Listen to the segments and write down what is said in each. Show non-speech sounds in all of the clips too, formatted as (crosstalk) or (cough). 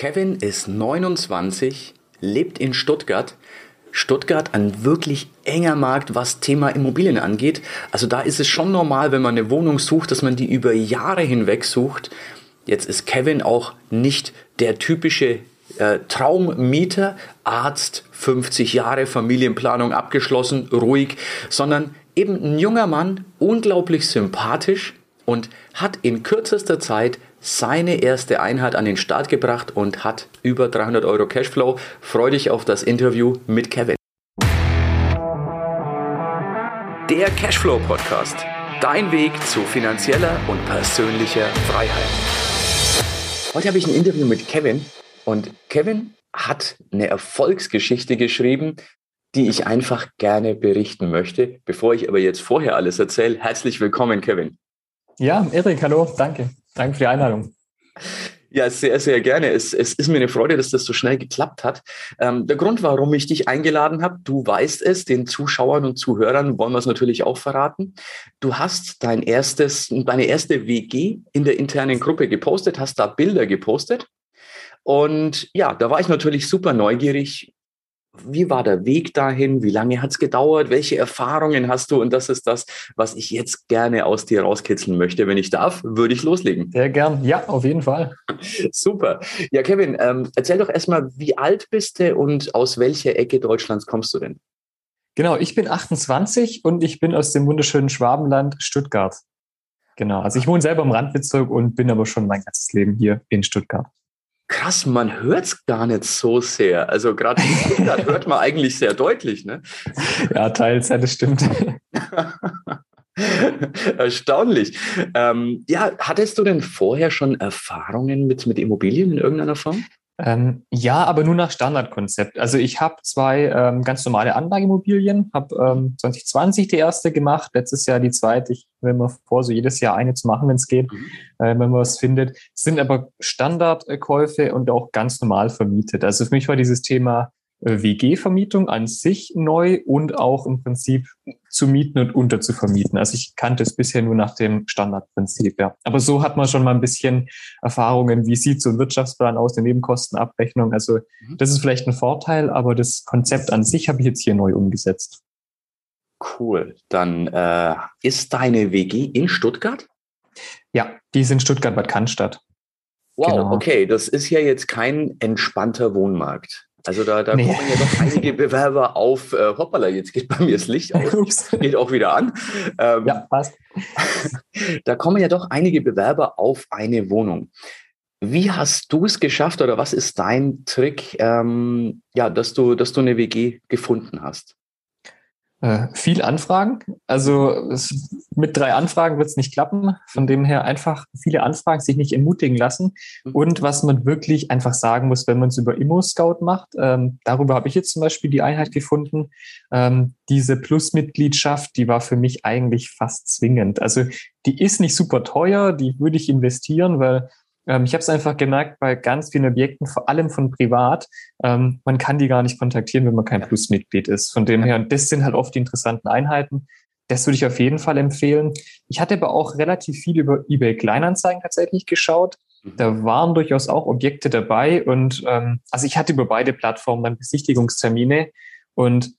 Kevin ist 29, lebt in Stuttgart. Stuttgart ein wirklich enger Markt, was Thema Immobilien angeht. Also da ist es schon normal, wenn man eine Wohnung sucht, dass man die über Jahre hinweg sucht. Jetzt ist Kevin auch nicht der typische äh, Traummieter, Arzt, 50 Jahre, Familienplanung abgeschlossen, ruhig, sondern eben ein junger Mann, unglaublich sympathisch und hat in kürzester Zeit seine erste Einheit an den Start gebracht und hat über 300 Euro Cashflow. Freu dich auf das Interview mit Kevin. Der Cashflow Podcast. Dein Weg zu finanzieller und persönlicher Freiheit. Heute habe ich ein Interview mit Kevin und Kevin hat eine Erfolgsgeschichte geschrieben, die ich einfach gerne berichten möchte. Bevor ich aber jetzt vorher alles erzähle, herzlich willkommen, Kevin. Ja, Erik, hallo, danke. Danke für die Einladung. Ja, sehr, sehr gerne. Es, es ist mir eine Freude, dass das so schnell geklappt hat. Ähm, der Grund, warum ich dich eingeladen habe, du weißt es, den Zuschauern und Zuhörern wollen wir es natürlich auch verraten. Du hast dein erstes, deine erste WG in der internen Gruppe gepostet, hast da Bilder gepostet. Und ja, da war ich natürlich super neugierig, wie war der Weg dahin? Wie lange hat es gedauert? Welche Erfahrungen hast du? Und das ist das, was ich jetzt gerne aus dir rauskitzeln möchte. Wenn ich darf, würde ich loslegen. Sehr gern. Ja, auf jeden Fall. Super. Ja, Kevin, ähm, erzähl doch erstmal, wie alt bist du und aus welcher Ecke Deutschlands kommst du denn? Genau, ich bin 28 und ich bin aus dem wunderschönen Schwabenland Stuttgart. Genau, also ich wohne selber im Randbezirk und bin aber schon mein ganzes Leben hier in Stuttgart krass, man hört es gar nicht so sehr. Also gerade das (laughs) hört man eigentlich sehr deutlich, ne? Ja, teils, ja, das stimmt. (laughs) Erstaunlich. Ähm, ja, hattest du denn vorher schon Erfahrungen mit, mit Immobilien in irgendeiner Form? Ähm, ja, aber nur nach Standardkonzept. Also ich habe zwei ähm, ganz normale Anlageimmobilien, habe ähm, 2020 die erste gemacht, letztes Jahr die zweite. Ich will mir vor, so jedes Jahr eine zu machen, wenn es geht, mhm. äh, wenn man was findet. Es sind aber Standardkäufe und auch ganz normal vermietet. Also für mich war dieses Thema WG-Vermietung an sich neu und auch im Prinzip zu mieten und unterzuvermieten. Also ich kannte es bisher nur nach dem Standardprinzip, ja. Aber so hat man schon mal ein bisschen Erfahrungen, wie sieht so ein Wirtschaftsplan aus, eine Nebenkostenabrechnung. Also mhm. das ist vielleicht ein Vorteil, aber das Konzept an sich habe ich jetzt hier neu umgesetzt. Cool. Dann äh, ist deine WG in Stuttgart? Ja, die ist in Stuttgart-Bad Cannstatt. Wow, genau. okay, das ist ja jetzt kein entspannter Wohnmarkt. Also da, da nee. kommen ja doch einige (laughs) Bewerber auf, äh, hoppala, jetzt geht bei mir das Licht aus, geht auch wieder an. Ähm, ja, passt. (laughs) da kommen ja doch einige Bewerber auf eine Wohnung. Wie hast du es geschafft oder was ist dein Trick, ähm, ja, dass du, dass du eine WG gefunden hast? Äh, viel Anfragen. Also es, mit drei Anfragen wird es nicht klappen. Von dem her einfach viele Anfragen, sich nicht entmutigen lassen. Mhm. Und was man wirklich einfach sagen muss, wenn man es über Immo-Scout macht, ähm, darüber habe ich jetzt zum Beispiel die Einheit gefunden. Ähm, diese Plus-Mitgliedschaft, die war für mich eigentlich fast zwingend. Also die ist nicht super teuer, die würde ich investieren, weil ähm, ich habe es einfach gemerkt bei ganz vielen Objekten, vor allem von privat, ähm, man kann die gar nicht kontaktieren, wenn man kein Plus-Mitglied ist. Von dem her, das sind halt oft die interessanten Einheiten. Das würde ich auf jeden Fall empfehlen. Ich hatte aber auch relativ viel über eBay Kleinanzeigen tatsächlich geschaut. Mhm. Da waren durchaus auch Objekte dabei und ähm, also ich hatte über beide Plattformen dann Besichtigungstermine und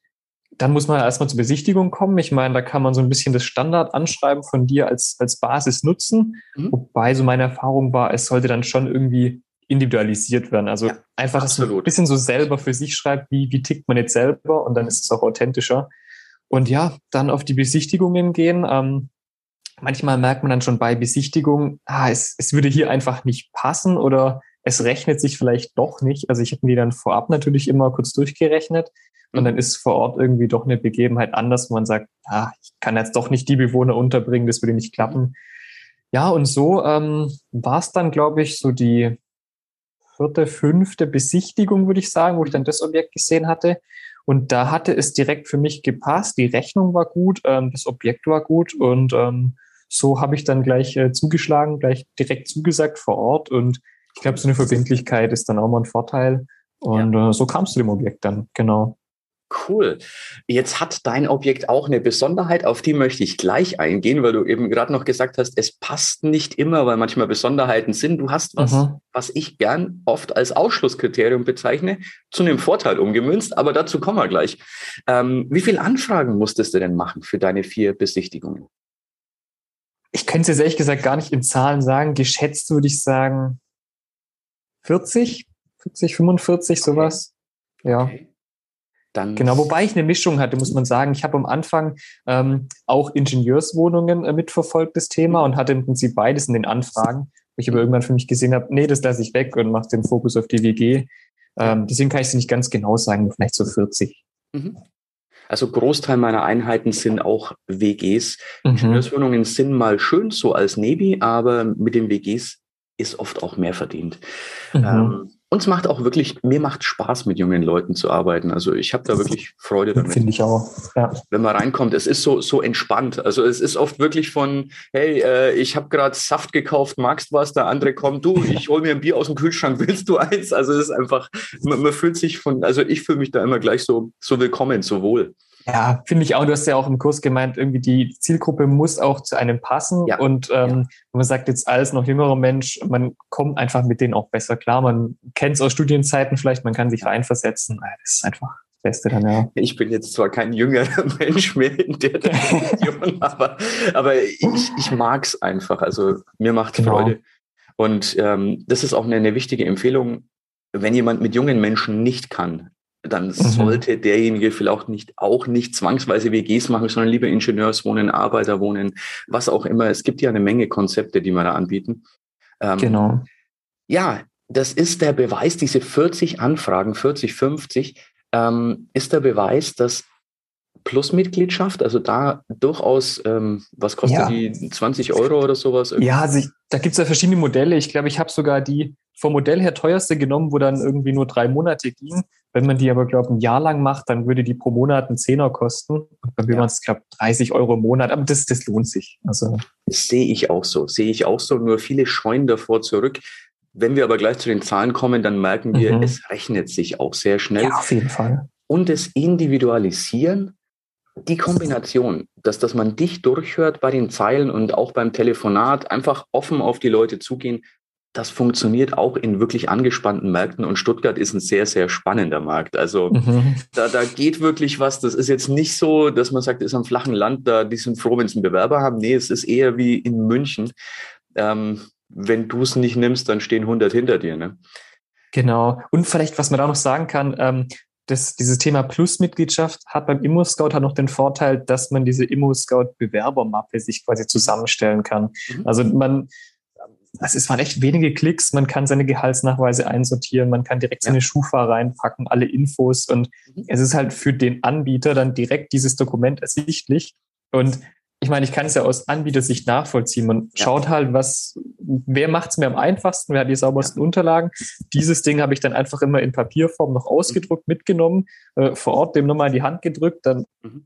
dann muss man erstmal zur Besichtigung kommen. Ich meine, da kann man so ein bisschen das Standardanschreiben von dir als, als Basis nutzen. Mhm. Wobei so meine Erfahrung war, es sollte dann schon irgendwie individualisiert werden. Also ja, einfach so ein bisschen so selber für sich schreibt, wie, wie tickt man jetzt selber und dann ist es auch authentischer. Und ja, dann auf die Besichtigungen gehen. Ähm, manchmal merkt man dann schon bei Besichtigung, ah, es, es würde hier einfach nicht passen oder es rechnet sich vielleicht doch nicht. Also ich habe mir die dann vorab natürlich immer kurz durchgerechnet. Und dann ist vor Ort irgendwie doch eine Begebenheit anders, wo man sagt, ah, ich kann jetzt doch nicht die Bewohner unterbringen, das würde nicht klappen. Ja, und so ähm, war es dann, glaube ich, so die vierte, fünfte Besichtigung, würde ich sagen, wo ich dann das Objekt gesehen hatte. Und da hatte es direkt für mich gepasst. Die Rechnung war gut, ähm, das Objekt war gut und ähm, so habe ich dann gleich äh, zugeschlagen, gleich direkt zugesagt vor Ort. Und ich glaube, so eine Verbindlichkeit ist dann auch mal ein Vorteil. Und ja. äh, so kam es zu dem Objekt dann, genau. Cool. Jetzt hat dein Objekt auch eine Besonderheit, auf die möchte ich gleich eingehen, weil du eben gerade noch gesagt hast, es passt nicht immer, weil manchmal Besonderheiten sind. Du hast was, mhm. was ich gern oft als Ausschlusskriterium bezeichne, zu einem Vorteil umgemünzt, aber dazu kommen wir gleich. Ähm, wie viele Anfragen musstest du denn machen für deine vier Besichtigungen? Ich könnte es jetzt ehrlich gesagt gar nicht in Zahlen sagen. Geschätzt würde ich sagen 40, 40, 45, sowas. Ja. Okay. Dann genau, wobei ich eine Mischung hatte, muss man sagen. Ich habe am Anfang ähm, auch Ingenieurswohnungen äh, mitverfolgt, das Thema, und hatte im Prinzip beides in den Anfragen. Wo ich aber irgendwann für mich gesehen habe, nee, das lasse ich weg und mache den Fokus auf die WG. Ähm, deswegen kann ich es nicht ganz genau sagen, vielleicht so 40. Mhm. Also Großteil meiner Einheiten sind auch WGs. Mhm. Ingenieurswohnungen sind mal schön, so als Nebi, aber mit den WGs ist oft auch mehr verdient. Mhm. Ähm, uns macht auch wirklich, mir macht Spaß, mit jungen Leuten zu arbeiten. Also ich habe da wirklich Freude damit. Finde ich auch. Ja. Wenn man reinkommt, es ist so, so entspannt. Also es ist oft wirklich von, hey, äh, ich habe gerade Saft gekauft, magst was? Der andere kommt, du, (laughs) ich hol mir ein Bier aus dem Kühlschrank, willst du eins? Also es ist einfach, man, man fühlt sich von, also ich fühle mich da immer gleich so, so willkommen, so wohl. Ja, finde ich auch. Du hast ja auch im Kurs gemeint, irgendwie die Zielgruppe muss auch zu einem passen. Ja. Und ähm, ja. man sagt jetzt als noch jüngerer Mensch, man kommt einfach mit denen auch besser klar. Man kennt es aus Studienzeiten vielleicht, man kann sich reinversetzen. Das ist einfach das Beste dann, ja. Ich bin jetzt zwar kein jüngerer (laughs) Mensch mehr in der (laughs) Dimension, aber, aber ich, ich mag es einfach. Also mir macht genau. Freude. Und ähm, das ist auch eine, eine wichtige Empfehlung, wenn jemand mit jungen Menschen nicht kann, dann mhm. sollte derjenige vielleicht nicht auch nicht zwangsweise WGs machen, sondern lieber Ingenieurswohnen, Arbeiterwohnen, was auch immer. Es gibt ja eine Menge Konzepte, die wir da anbieten. Ähm, genau. Ja, das ist der Beweis, diese 40 Anfragen, 40, 50, ähm, ist der Beweis, dass Plus-Mitgliedschaft, also da durchaus, ähm, was kostet ja. die, 20 Euro oder sowas? Irgendwie? Ja, also ich, da gibt es ja verschiedene Modelle. Ich glaube, ich habe sogar die vom Modell her teuerste genommen, wo dann irgendwie nur drei Monate ging. Wenn man die aber, glaube ich, ein Jahr lang macht, dann würde die pro Monat einen Zehner kosten. Und dann will ja. man es, glaube 30 Euro im Monat. Aber das, das lohnt sich. Also. Das sehe ich auch so. Sehe ich auch so. Nur viele scheuen davor zurück. Wenn wir aber gleich zu den Zahlen kommen, dann merken wir, mhm. es rechnet sich auch sehr schnell. Ja, auf jeden Fall. Und das Individualisieren die Kombination, dass, dass man dich durchhört bei den Zeilen und auch beim Telefonat, einfach offen auf die Leute zugehen, das funktioniert auch in wirklich angespannten Märkten und Stuttgart ist ein sehr, sehr spannender Markt. Also mhm. da, da geht wirklich was. Das ist jetzt nicht so, dass man sagt, ist am flachen Land, da die sind froh, wenn sie einen Bewerber haben. Nee, es ist eher wie in München. Ähm, wenn du es nicht nimmst, dann stehen 100 hinter dir. Ne? Genau. Und vielleicht, was man da noch sagen kann, ähm, das, dieses Thema Plus-Mitgliedschaft hat beim Immo-Scout noch den Vorteil, dass man diese Immo-Scout-Bewerbermappe sich quasi zusammenstellen kann. Mhm. Also man, also es waren echt wenige Klicks, man kann seine Gehaltsnachweise einsortieren, man kann direkt seine Schufa reinpacken, alle Infos und mhm. es ist halt für den Anbieter dann direkt dieses Dokument ersichtlich. Und ich meine, ich kann es ja aus Anbietersicht nachvollziehen. Man ja. schaut halt, was, wer macht es mir am einfachsten, wer hat die saubersten ja. Unterlagen. Dieses Ding habe ich dann einfach immer in Papierform noch ausgedruckt, mhm. mitgenommen, äh, vor Ort dem nochmal in die Hand gedrückt. Dann, mhm.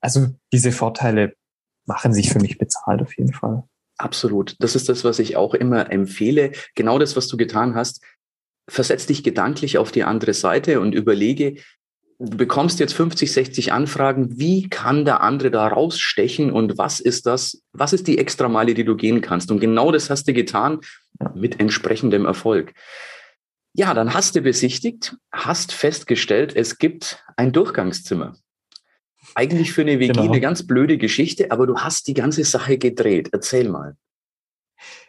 also diese Vorteile machen sich für mich bezahlt auf jeden Fall. Absolut. Das ist das, was ich auch immer empfehle. Genau das, was du getan hast. Versetz dich gedanklich auf die andere Seite und überlege, du bekommst jetzt 50, 60 Anfragen, wie kann der andere da rausstechen und was ist das, was ist die Extrameile, die du gehen kannst? Und genau das hast du getan mit entsprechendem Erfolg. Ja, dann hast du besichtigt, hast festgestellt, es gibt ein Durchgangszimmer. Eigentlich für eine WG genau. eine ganz blöde Geschichte, aber du hast die ganze Sache gedreht. Erzähl mal.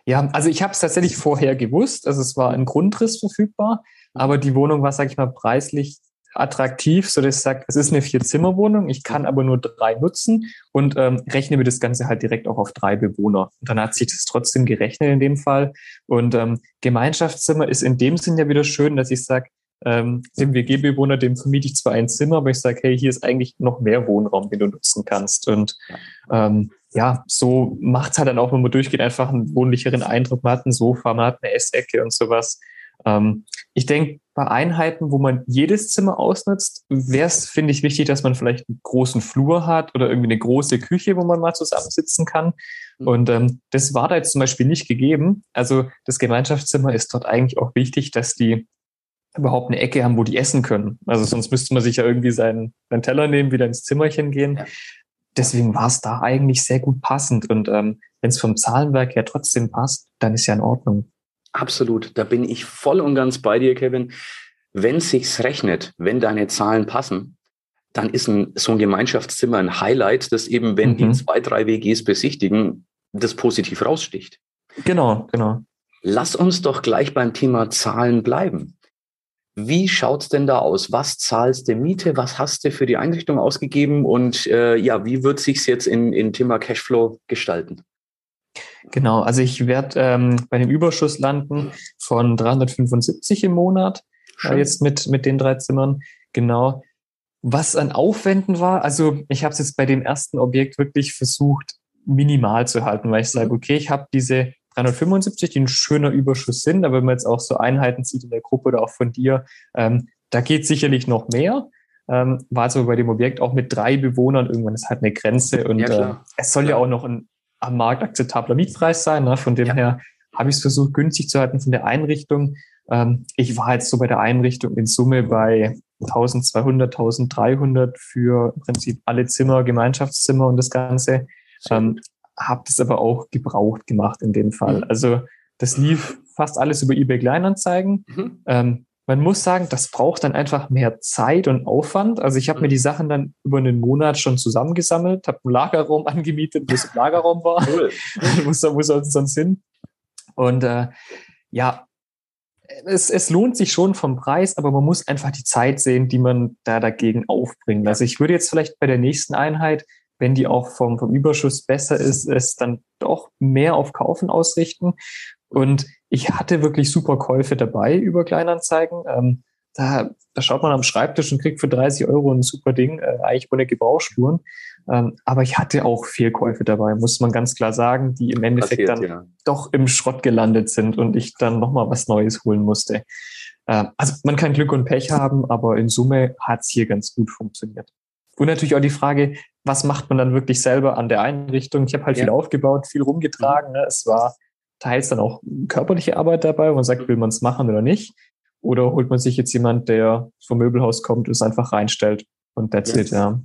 Ja, also ich habe es tatsächlich vorher gewusst. Also es war ein Grundriss verfügbar, aber die Wohnung war, sage ich mal, preislich attraktiv, so dass ich sage, es ist eine Vier-Zimmer-Wohnung, ich kann aber nur drei nutzen und ähm, rechne mir das Ganze halt direkt auch auf drei Bewohner. Und dann hat sich das trotzdem gerechnet in dem Fall. Und ähm, Gemeinschaftszimmer ist in dem Sinn ja wieder schön, dass ich sage, ähm, dem WG-Bewohner, dem vermiete ich zwar ein Zimmer, aber ich sage, hey, hier ist eigentlich noch mehr Wohnraum, den du nutzen kannst. Und ähm, ja, so macht es halt dann auch, wenn man durchgeht, einfach einen wohnlicheren Eindruck. Man hat ein Sofa, man hat eine Essecke und sowas. Ähm, ich denke, bei Einheiten, wo man jedes Zimmer ausnutzt, wäre es, finde ich, wichtig, dass man vielleicht einen großen Flur hat oder irgendwie eine große Küche, wo man mal zusammensitzen kann. Mhm. Und ähm, das war da jetzt zum Beispiel nicht gegeben. Also das Gemeinschaftszimmer ist dort eigentlich auch wichtig, dass die überhaupt eine Ecke haben, wo die essen können. Also sonst müsste man sich ja irgendwie seinen, seinen Teller nehmen, wieder ins Zimmerchen gehen. Ja. Deswegen war es da eigentlich sehr gut passend. Und ähm, wenn es vom Zahlenwerk her trotzdem passt, dann ist ja in Ordnung. Absolut, da bin ich voll und ganz bei dir, Kevin. Wenn sich's rechnet, wenn deine Zahlen passen, dann ist ein, so ein Gemeinschaftszimmer ein Highlight, das eben, wenn mhm. die zwei, drei WGs besichtigen, das positiv raussticht. Genau, genau. Lass uns doch gleich beim Thema Zahlen bleiben. Wie schaut's denn da aus? Was zahlst du Miete? Was hast du für die Einrichtung ausgegeben? Und äh, ja, wie wird sich's jetzt in, in Thema Cashflow gestalten? Genau, also ich werde ähm, bei dem Überschuss landen von 375 im Monat, äh, jetzt mit, mit den drei Zimmern. Genau. Was an Aufwänden war, also ich habe es jetzt bei dem ersten Objekt wirklich versucht, minimal zu halten, weil ich sage, mhm. okay, ich habe diese 375, die ein schöner Überschuss sind, aber wenn man jetzt auch so Einheiten sieht in der Gruppe oder auch von dir, ähm, da geht sicherlich noch mehr. Ähm, war also bei dem Objekt auch mit drei Bewohnern irgendwann ist halt eine Grenze und ja, äh, es soll ja. ja auch noch ein am Markt akzeptabler Mietpreis sein. Ne? Von dem ja. her habe ich es versucht, günstig zu halten von der Einrichtung. Ähm, ich war jetzt so bei der Einrichtung in Summe bei 1200, 1300 für im Prinzip alle Zimmer, Gemeinschaftszimmer und das Ganze. Ähm, habe das aber auch gebraucht gemacht in dem Fall. Mhm. Also das lief fast alles über eBay Kleinanzeigen. Mhm. Ähm, man muss sagen, das braucht dann einfach mehr Zeit und Aufwand. Also ich habe mhm. mir die Sachen dann über einen Monat schon zusammengesammelt, habe einen Lagerraum (laughs) angemietet, bis im Lagerraum war. Cool. (laughs) wo, wo soll es sonst hin? Und äh, ja, es, es lohnt sich schon vom Preis, aber man muss einfach die Zeit sehen, die man da dagegen aufbringt. Also ich würde jetzt vielleicht bei der nächsten Einheit wenn die auch vom, vom Überschuss besser ist, es dann doch mehr auf Kaufen ausrichten. Und ich hatte wirklich super Käufe dabei über Kleinanzeigen. Ähm, da, da schaut man am Schreibtisch und kriegt für 30 Euro ein super Ding, äh, eigentlich ohne Gebrauchsspuren. Ähm, aber ich hatte auch Fehlkäufe dabei, muss man ganz klar sagen, die im Endeffekt Passiert, dann ja. doch im Schrott gelandet sind und ich dann nochmal was Neues holen musste. Ähm, also man kann Glück und Pech haben, aber in Summe hat es hier ganz gut funktioniert. Und natürlich auch die Frage, was macht man dann wirklich selber an der Einrichtung? Ich habe halt ja. viel aufgebaut, viel rumgetragen. Ne? Es war teils dann auch körperliche Arbeit dabei, wo man sagt, will man es machen oder nicht? Oder holt man sich jetzt jemand, der vom Möbelhaus kommt und es einfach reinstellt und that's yes. it, ja.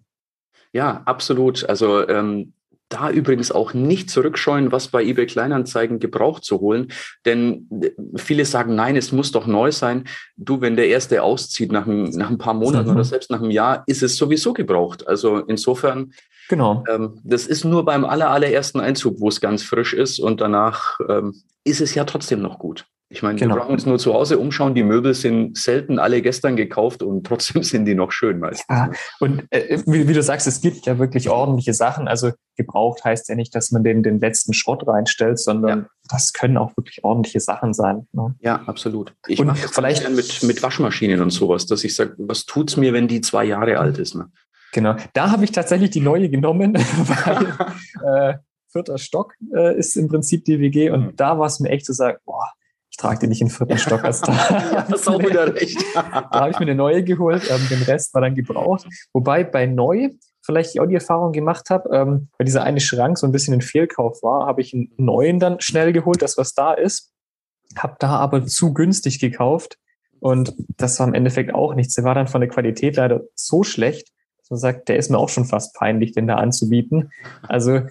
Ja, absolut. Also ähm, da übrigens auch nicht zurückscheuen, was bei eBay Kleinanzeigen gebraucht zu holen. Denn äh, viele sagen, nein, es muss doch neu sein. Du, wenn der Erste auszieht nach ein, nach ein paar Monaten mhm. oder selbst nach einem Jahr, ist es sowieso gebraucht. Also insofern, genau. Ähm, das ist nur beim aller, allerersten Einzug, wo es ganz frisch ist und danach ähm, ist es ja trotzdem noch gut. Ich meine, genau. wir brauchen uns nur zu Hause umschauen. Die Möbel sind selten alle gestern gekauft und (laughs) trotzdem sind die noch schön meistens. Ja, und äh, wie, wie, du sagst, es gibt ja wirklich ordentliche Sachen. Also gebraucht heißt ja nicht, dass man den, den letzten Schrott reinstellt, sondern ja. das können auch wirklich ordentliche Sachen sein. Ne? Ja, absolut. Ich mache vielleicht mit, mit Waschmaschinen und sowas, dass ich sage, was tut's mir, wenn die zwei Jahre alt ist? Ne? Genau. Da habe ich tatsächlich die neue genommen, (laughs) weil (laughs) äh, vierter Stock äh, ist im Prinzip die WG und mhm. da war es mir echt zu sagen, boah, trage die nicht in den vierten Stock. Also (laughs) da ja, hast auch wieder recht. da habe ich mir eine neue geholt, ähm, den Rest war dann gebraucht. Wobei bei neu vielleicht auch die Erfahrung gemacht habe, ähm, weil dieser eine Schrank so ein bisschen ein Fehlkauf war, habe ich einen neuen dann schnell geholt, das was da ist. Habe da aber zu günstig gekauft und das war im Endeffekt auch nichts. Der war dann von der Qualität leider so schlecht, man sagt, der ist mir auch schon fast peinlich, den da anzubieten. Also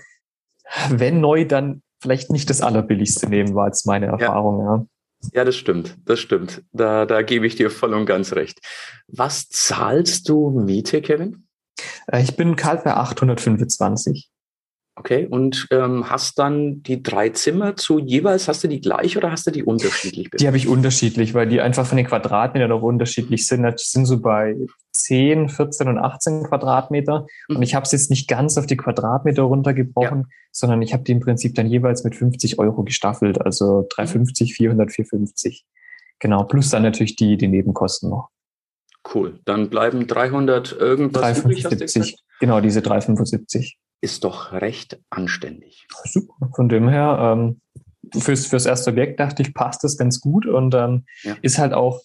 wenn neu, dann vielleicht nicht das allerbilligste nehmen, war jetzt meine Erfahrung, ja. ja. Ja, das stimmt, das stimmt. Da, da gebe ich dir voll und ganz recht. Was zahlst du Miete, Kevin? Äh, ich bin kalt bei 825. Okay, und ähm, hast dann die drei Zimmer zu jeweils, hast du die gleich oder hast du die unterschiedlich? Die habe ich unterschiedlich, weil die einfach von den Quadratmetern auch unterschiedlich sind. Das sind so bei 10, 14 und 18 Quadratmeter. Mhm. Und ich habe es jetzt nicht ganz auf die Quadratmeter runtergebrochen, ja. sondern ich habe die im Prinzip dann jeweils mit 50 Euro gestaffelt. Also 350, 400, 450. Genau, plus dann natürlich die, die Nebenkosten noch. Cool, dann bleiben 300 irgendwas 375, genau, diese 375 ist doch recht anständig. Super. Von dem her, ähm, fürs, fürs erste Objekt dachte ich, passt das ganz gut und ähm, ja. ist halt auch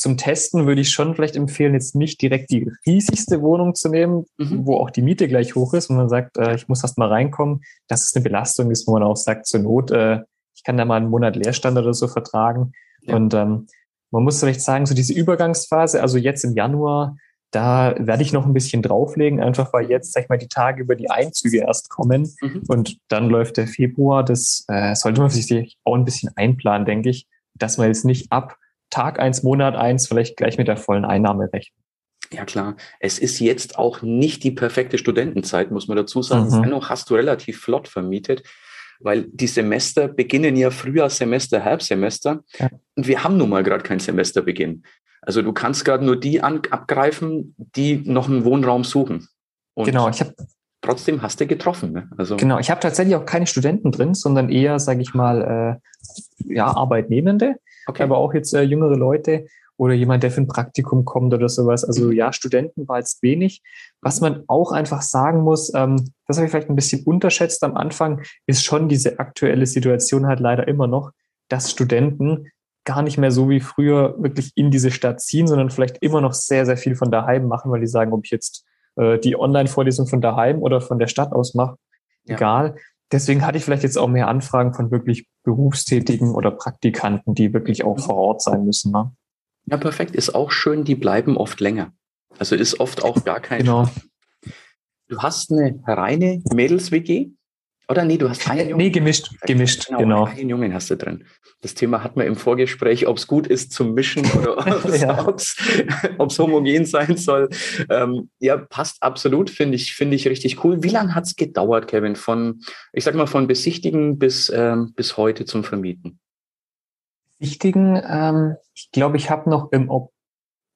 zum Testen würde ich schon vielleicht empfehlen, jetzt nicht direkt die riesigste Wohnung zu nehmen, mhm. wo auch die Miete gleich hoch ist und man sagt, äh, ich muss erst mal reinkommen, dass es eine Belastung ist, wo man auch sagt, zur Not, äh, ich kann da mal einen Monat Leerstand oder so vertragen. Ja. Und ähm, man muss vielleicht sagen, so diese Übergangsphase, also jetzt im Januar, da werde ich noch ein bisschen drauflegen, einfach weil jetzt, sag ich mal, die Tage über die Einzüge erst kommen mhm. und dann läuft der Februar. Das äh, sollte man sich auch ein bisschen einplanen, denke ich, dass man jetzt nicht ab Tag eins, Monat eins vielleicht gleich mit der vollen Einnahme rechnet. Ja klar, es ist jetzt auch nicht die perfekte Studentenzeit, muss man dazu sagen. Mhm. Dennoch hast du relativ flott vermietet, weil die Semester beginnen ja Frühjahrssemester, Herbstsemester ja. und wir haben nun mal gerade keinen Semesterbeginn. Also du kannst gerade nur die an, abgreifen, die noch einen Wohnraum suchen. Und genau, ich habe trotzdem hast du getroffen. Ne? Also genau, ich habe tatsächlich auch keine Studenten drin, sondern eher, sage ich mal, äh, ja Arbeitnehmende, okay. aber auch jetzt äh, jüngere Leute oder jemand, der für ein Praktikum kommt oder sowas. Also mhm. ja, Studenten war jetzt wenig. Was man auch einfach sagen muss, ähm, das habe ich vielleicht ein bisschen unterschätzt am Anfang, ist schon diese aktuelle Situation halt leider immer noch, dass Studenten gar nicht mehr so wie früher wirklich in diese Stadt ziehen, sondern vielleicht immer noch sehr, sehr viel von daheim machen, weil die sagen, ob ich jetzt äh, die Online-Vorlesung von daheim oder von der Stadt aus mache, ja. egal. Deswegen hatte ich vielleicht jetzt auch mehr Anfragen von wirklich Berufstätigen oder Praktikanten, die wirklich auch vor Ort sein müssen. Ne? Ja, perfekt. Ist auch schön, die bleiben oft länger. Also ist oft auch gar kein. Genau. Du hast eine reine Mädels-WG oder nee, du hast einen Jungen. Nee, gemischt, gemischt, genau. genau. Einen Jungen hast du drin. Das Thema hatten wir im Vorgespräch, ob es gut ist zum Mischen oder (laughs) ob es homogen sein soll. Ähm, ja, passt absolut, finde ich, finde ich richtig cool. Wie lange hat es gedauert, Kevin, von, ich sag mal, von Besichtigen bis, ähm, bis heute zum Vermieten? Besichtigen, ähm, ich glaube, ich habe noch im Oktober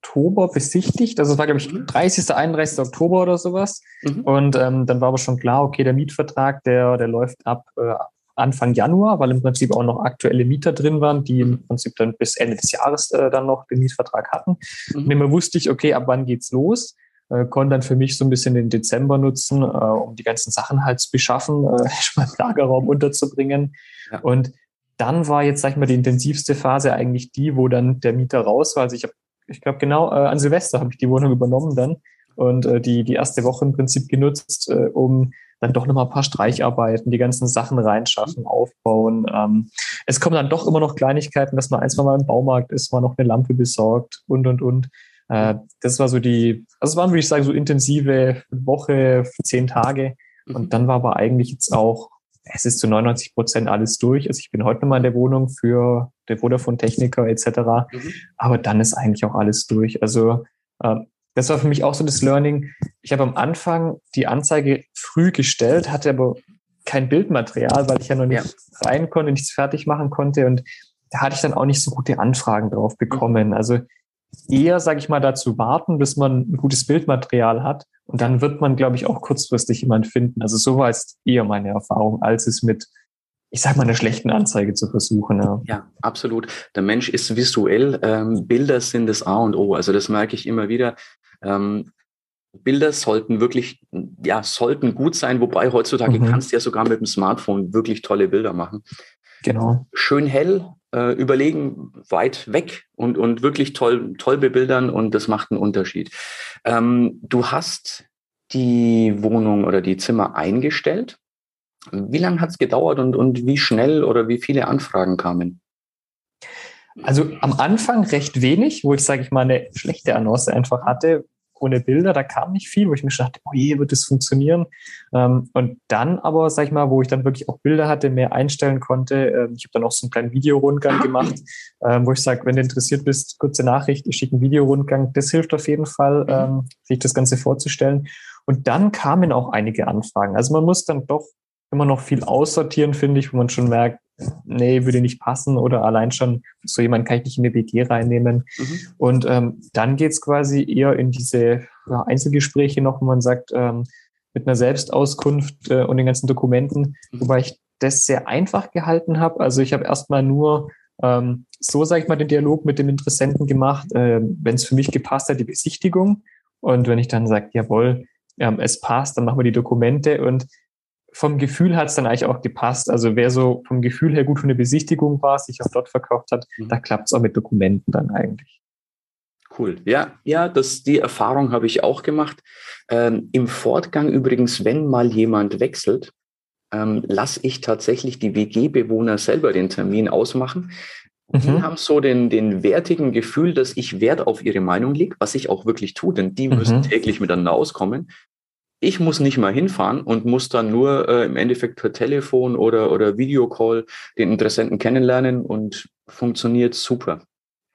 Oktober besichtigt. Also es war, glaube ich, 30., mhm. 31. Oktober oder sowas. Mhm. Und ähm, dann war aber schon klar, okay, der Mietvertrag, der, der läuft ab äh, Anfang Januar, weil im Prinzip auch noch aktuelle Mieter drin waren, die im mhm. Prinzip dann bis Ende des Jahres äh, dann noch den Mietvertrag hatten. Mhm. Und immer wusste ich, okay, ab wann geht's los? Äh, konnte dann für mich so ein bisschen den Dezember nutzen, äh, um die ganzen Sachen halt zu beschaffen, äh, schon mal im Lagerraum unterzubringen. Ja. Und dann war jetzt, sag ich mal, die intensivste Phase eigentlich die, wo dann der Mieter raus war. Also ich habe ich glaube genau äh, an Silvester habe ich die Wohnung übernommen dann und äh, die, die erste Woche im Prinzip genutzt, äh, um dann doch nochmal ein paar Streicharbeiten, die ganzen Sachen reinschaffen, aufbauen. Ähm, es kommen dann doch immer noch Kleinigkeiten, dass man ein, zwei Mal im Baumarkt ist, mal noch eine Lampe besorgt und, und, und. Äh, das war so die, also es waren, würde ich sagen, so intensive Woche, zehn Tage. Und mhm. dann war aber eigentlich jetzt auch es ist zu 99 Prozent alles durch. Also ich bin heute nochmal in der Wohnung für der Vodafone-Techniker etc. Mhm. Aber dann ist eigentlich auch alles durch. Also äh, das war für mich auch so das Learning. Ich habe am Anfang die Anzeige früh gestellt, hatte aber kein Bildmaterial, weil ich ja noch nicht ja. rein konnte, nichts fertig machen konnte. Und da hatte ich dann auch nicht so gute Anfragen drauf bekommen. Mhm. Also eher, sage ich mal, dazu warten, bis man ein gutes Bildmaterial hat. Und dann wird man, glaube ich, auch kurzfristig jemand finden. Also so war es eher meine Erfahrung, als es mit, ich sage mal, einer schlechten Anzeige zu versuchen. Ja, ja absolut. Der Mensch ist visuell. Ähm, Bilder sind das A und O. Also das merke ich immer wieder. Ähm, Bilder sollten wirklich, ja, sollten gut sein, wobei heutzutage mhm. kannst du ja sogar mit dem Smartphone wirklich tolle Bilder machen. Genau. Schön hell, äh, überlegen, weit weg und, und wirklich toll, toll bebildern und das macht einen Unterschied. Ähm, du hast die Wohnung oder die Zimmer eingestellt. Wie lange hat es gedauert und, und wie schnell oder wie viele Anfragen kamen? Also am Anfang recht wenig, wo ich, sage ich mal, eine schlechte Annonce einfach hatte, ohne Bilder, da kam nicht viel, wo ich mir dachte, oh je, wird das funktionieren? Ähm, und dann aber, sag ich mal, wo ich dann wirklich auch Bilder hatte, mehr einstellen konnte, äh, ich habe dann auch so einen kleinen Videorundgang gemacht, äh, wo ich sage, wenn du interessiert bist, kurze Nachricht, ich schicke einen Videorundgang, das hilft auf jeden Fall, mhm. ähm, sich das Ganze vorzustellen. Und dann kamen auch einige Anfragen. Also man muss dann doch immer noch viel aussortieren, finde ich, wo man schon merkt, nee, würde nicht passen oder allein schon so jemand kann ich nicht in eine WG reinnehmen. Mhm. Und ähm, dann geht's quasi eher in diese ja, Einzelgespräche noch, wo man sagt, ähm, mit einer Selbstauskunft äh, und den ganzen Dokumenten, mhm. wobei ich das sehr einfach gehalten habe. Also ich habe erstmal nur ähm, so, sage ich mal, den Dialog mit dem Interessenten gemacht, äh, wenn es für mich gepasst hat, die Besichtigung. Und wenn ich dann sage, jawohl, ähm, es passt, dann machen wir die Dokumente und vom Gefühl hat es dann eigentlich auch gepasst. Also wer so vom Gefühl her gut für eine Besichtigung war, sich auch dort verkauft hat, mhm. da klappt es auch mit Dokumenten dann eigentlich. Cool. Ja, ja, das, die Erfahrung habe ich auch gemacht. Ähm, Im Fortgang übrigens, wenn mal jemand wechselt, ähm, lasse ich tatsächlich die WG-Bewohner selber den Termin ausmachen. Die mhm. haben so den, den wertigen Gefühl, dass ich Wert auf ihre Meinung lege, was ich auch wirklich tue, denn die mhm. müssen täglich miteinander auskommen. Ich muss nicht mal hinfahren und muss dann nur äh, im Endeffekt per Telefon oder, oder Videocall den Interessenten kennenlernen und funktioniert super.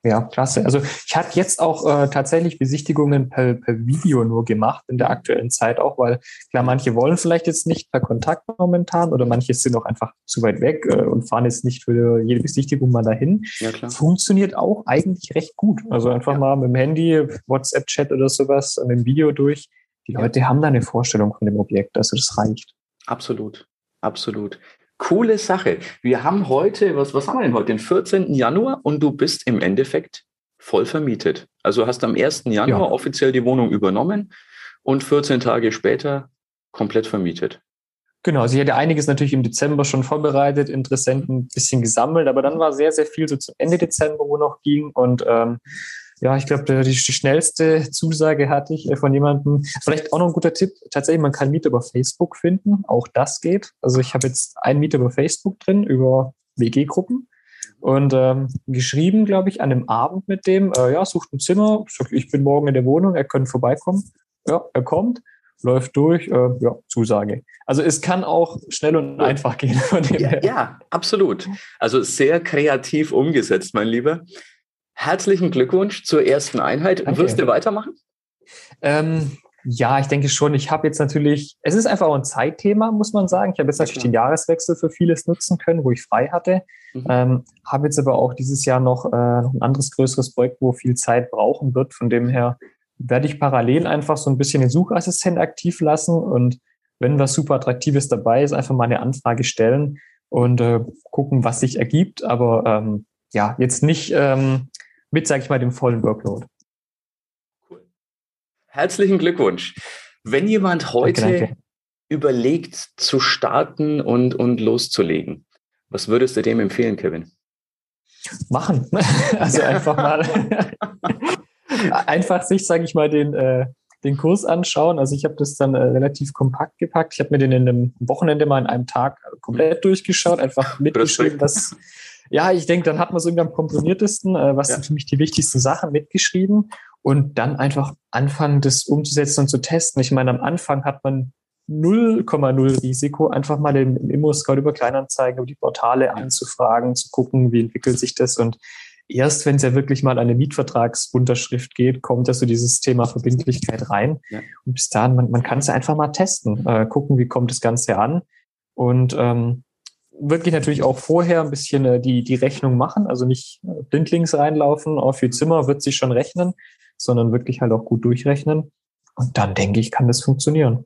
Ja, klasse. Also ich hatte jetzt auch äh, tatsächlich Besichtigungen per, per Video nur gemacht in der aktuellen Zeit auch, weil klar, manche wollen vielleicht jetzt nicht per Kontakt momentan oder manche sind auch einfach zu weit weg äh, und fahren jetzt nicht für jede Besichtigung mal dahin. Ja, klar. Funktioniert auch eigentlich recht gut. Also einfach ja. mal mit dem Handy, WhatsApp-Chat oder sowas, mit dem Video durch. Die Leute haben da eine Vorstellung von dem Objekt, also das reicht. Absolut, absolut. Coole Sache. Wir haben heute, was, was haben wir denn heute? Den 14. Januar und du bist im Endeffekt voll vermietet. Also hast am 1. Januar ja. offiziell die Wohnung übernommen und 14 Tage später komplett vermietet. Genau, also ich hatte einiges natürlich im Dezember schon vorbereitet, Interessenten ein bisschen gesammelt, aber dann war sehr, sehr viel so zum Ende Dezember, wo noch ging und ähm, ja, ich glaube, die, die, schnellste Zusage hatte ich äh, von jemandem. Vielleicht auch noch ein guter Tipp. Tatsächlich, man kann Mieter über Facebook finden. Auch das geht. Also ich habe jetzt einen Mieter über Facebook drin, über WG-Gruppen. Und ähm, geschrieben, glaube ich, an einem Abend mit dem, äh, ja, sucht ein Zimmer, ich bin morgen in der Wohnung, er könnte vorbeikommen. Ja, er kommt, läuft durch, äh, ja, Zusage. Also es kann auch schnell und einfach gehen. Ja, ja, absolut. Also sehr kreativ umgesetzt, mein Lieber. Herzlichen Glückwunsch zur ersten Einheit. Danke. Wirst du weitermachen? Ähm, ja, ich denke schon. Ich habe jetzt natürlich, es ist einfach auch ein Zeitthema, muss man sagen. Ich habe jetzt natürlich den Jahreswechsel für vieles nutzen können, wo ich frei hatte. Mhm. Ähm, habe jetzt aber auch dieses Jahr noch, äh, noch ein anderes größeres Projekt, wo viel Zeit brauchen wird. Von dem her werde ich parallel einfach so ein bisschen den Suchassistent aktiv lassen und wenn was super Attraktives dabei ist, einfach mal eine Anfrage stellen und äh, gucken, was sich ergibt. Aber ähm, ja, jetzt nicht ähm, mit, sage ich mal, dem vollen Workload. Cool. Herzlichen Glückwunsch. Wenn jemand heute danke, danke. überlegt zu starten und, und loszulegen, was würdest du dem empfehlen, Kevin? Machen. (laughs) Also einfach mal (laughs) einfach sich, sage ich mal, den, äh, den Kurs anschauen. Also ich habe das dann äh, relativ kompakt gepackt. Ich habe mir den in einem Wochenende mal in einem Tag komplett durchgeschaut, einfach mitgeschrieben, was, ja, ich denke, dann hat man es irgendwie am komprimiertesten, äh, was ja. sind für mich die wichtigsten Sachen mitgeschrieben und dann einfach anfangen, das umzusetzen und zu testen. Ich meine, am Anfang hat man 0,0 Risiko, einfach mal im, im Immo-Scout über Kleinanzeigen, über die Portale anzufragen, zu gucken, wie entwickelt sich das und erst wenn es ja wirklich mal eine Mietvertragsunterschrift geht, kommt ja so dieses Thema Verbindlichkeit rein. Ja. Und bis dahin, man, man kann es ja einfach mal testen, äh, gucken, wie kommt das Ganze an. Und ähm, wirklich natürlich auch vorher ein bisschen äh, die, die Rechnung machen, also nicht äh, blindlings reinlaufen, auf ihr Zimmer wird sich schon rechnen, sondern wirklich halt auch gut durchrechnen. Und dann denke ich, kann das funktionieren.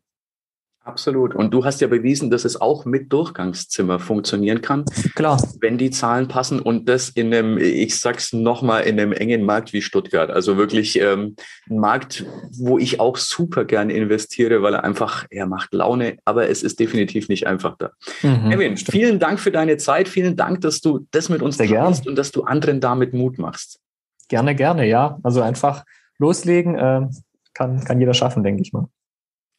Absolut. Und du hast ja bewiesen, dass es auch mit Durchgangszimmer funktionieren kann. Klar. Wenn die Zahlen passen und das in einem, ich sag's nochmal, in einem engen Markt wie Stuttgart. Also wirklich ähm, ein Markt, wo ich auch super gerne investiere, weil er einfach, er macht Laune, aber es ist definitiv nicht einfach da. Mhm, Kevin, vielen Dank für deine Zeit. Vielen Dank, dass du das mit uns teilst und dass du anderen damit Mut machst. Gerne, gerne, ja. Also einfach loslegen, äh, kann, kann jeder schaffen, denke ich mal.